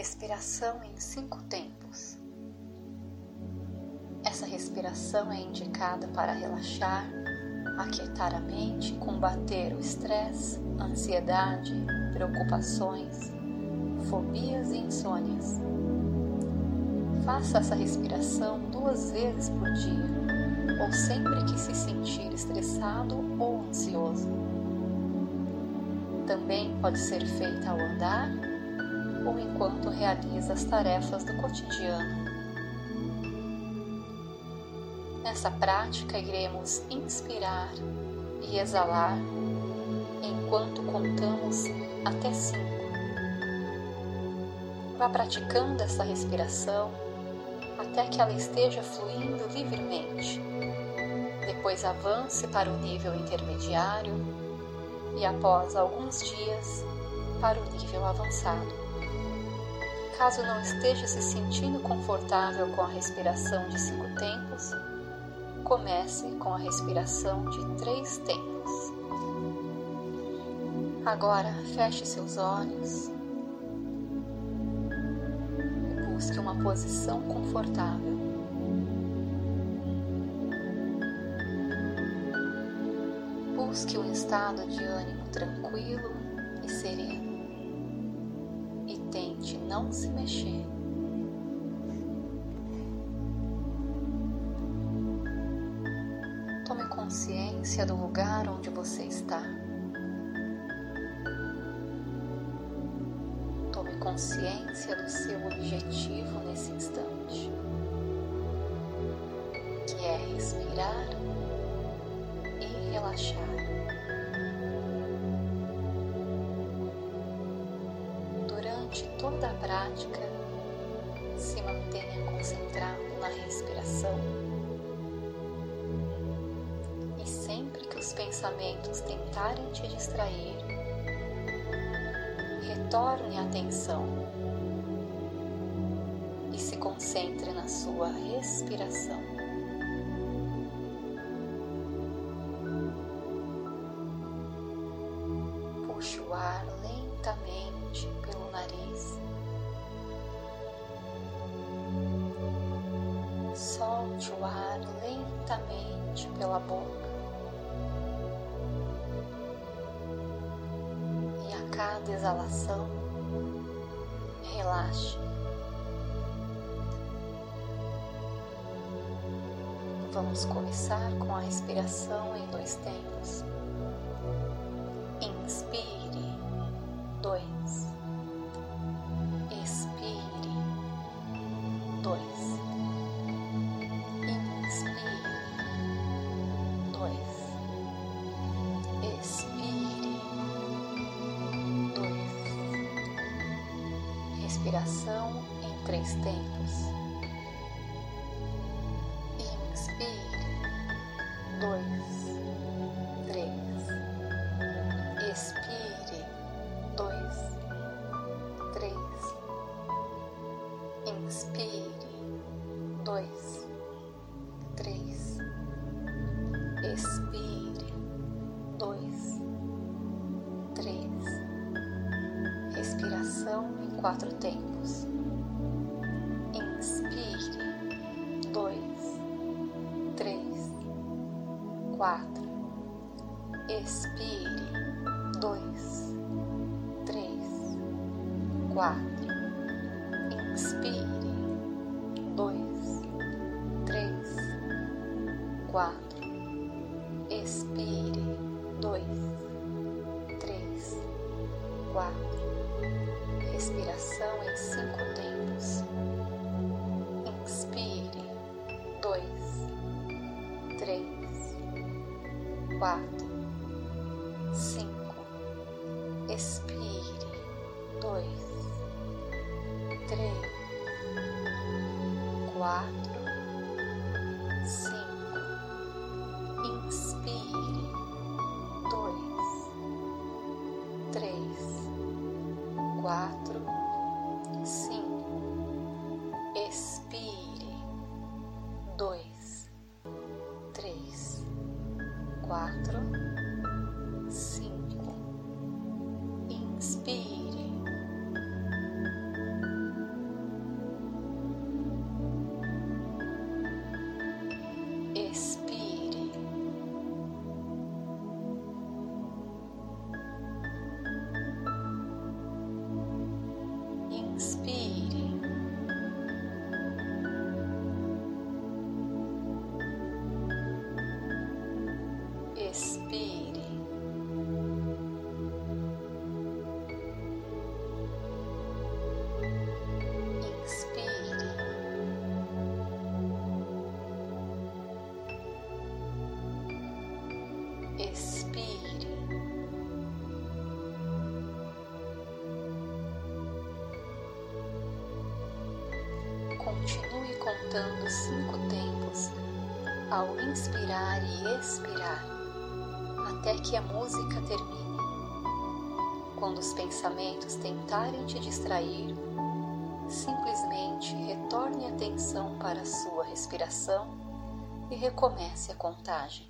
respiração em cinco tempos. Essa respiração é indicada para relaxar, aquietar a mente, combater o estresse, ansiedade, preocupações, fobias e insônias. Faça essa respiração duas vezes por dia ou sempre que se sentir estressado ou ansioso. Também pode ser feita ao andar ou enquanto realiza as tarefas do cotidiano. Nessa prática, iremos inspirar e exalar enquanto contamos até cinco. Vá praticando essa respiração até que ela esteja fluindo livremente. Depois avance para o nível intermediário e, após alguns dias, para o nível avançado. Caso não esteja se sentindo confortável com a respiração de cinco tempos, comece com a respiração de três tempos. Agora feche seus olhos e busque uma posição confortável. Busque um estado de ânimo tranquilo e sereno tente não se mexer. Tome consciência do lugar onde você está. Tome consciência do seu objetivo nesse instante, que é respirar e relaxar. Toda a prática, se mantenha concentrado na respiração. E sempre que os pensamentos tentarem te distrair, retorne a atenção e se concentre na sua respiração. Solte o ar lentamente pela boca. E a cada exalação, relaxe. Vamos começar com a respiração em dois tempos. Respiração em três tempos. Inspire, dois, três. Expire, dois, três. Inspire, dois, três. Expire, quatro tempos. Inspire, dois, três, quatro. Expire, dois, três, quatro. Inspire, dois, três, quatro. Expire, dois, três, quatro respiração em cinco tempos. Inspire, dois, três, quatro, cinco. Expire, dois, três, quatro, cinco. Vieira. Continue contando cinco tempos ao inspirar e expirar, até que a música termine. Quando os pensamentos tentarem te distrair, simplesmente retorne a atenção para a sua respiração e recomece a contagem.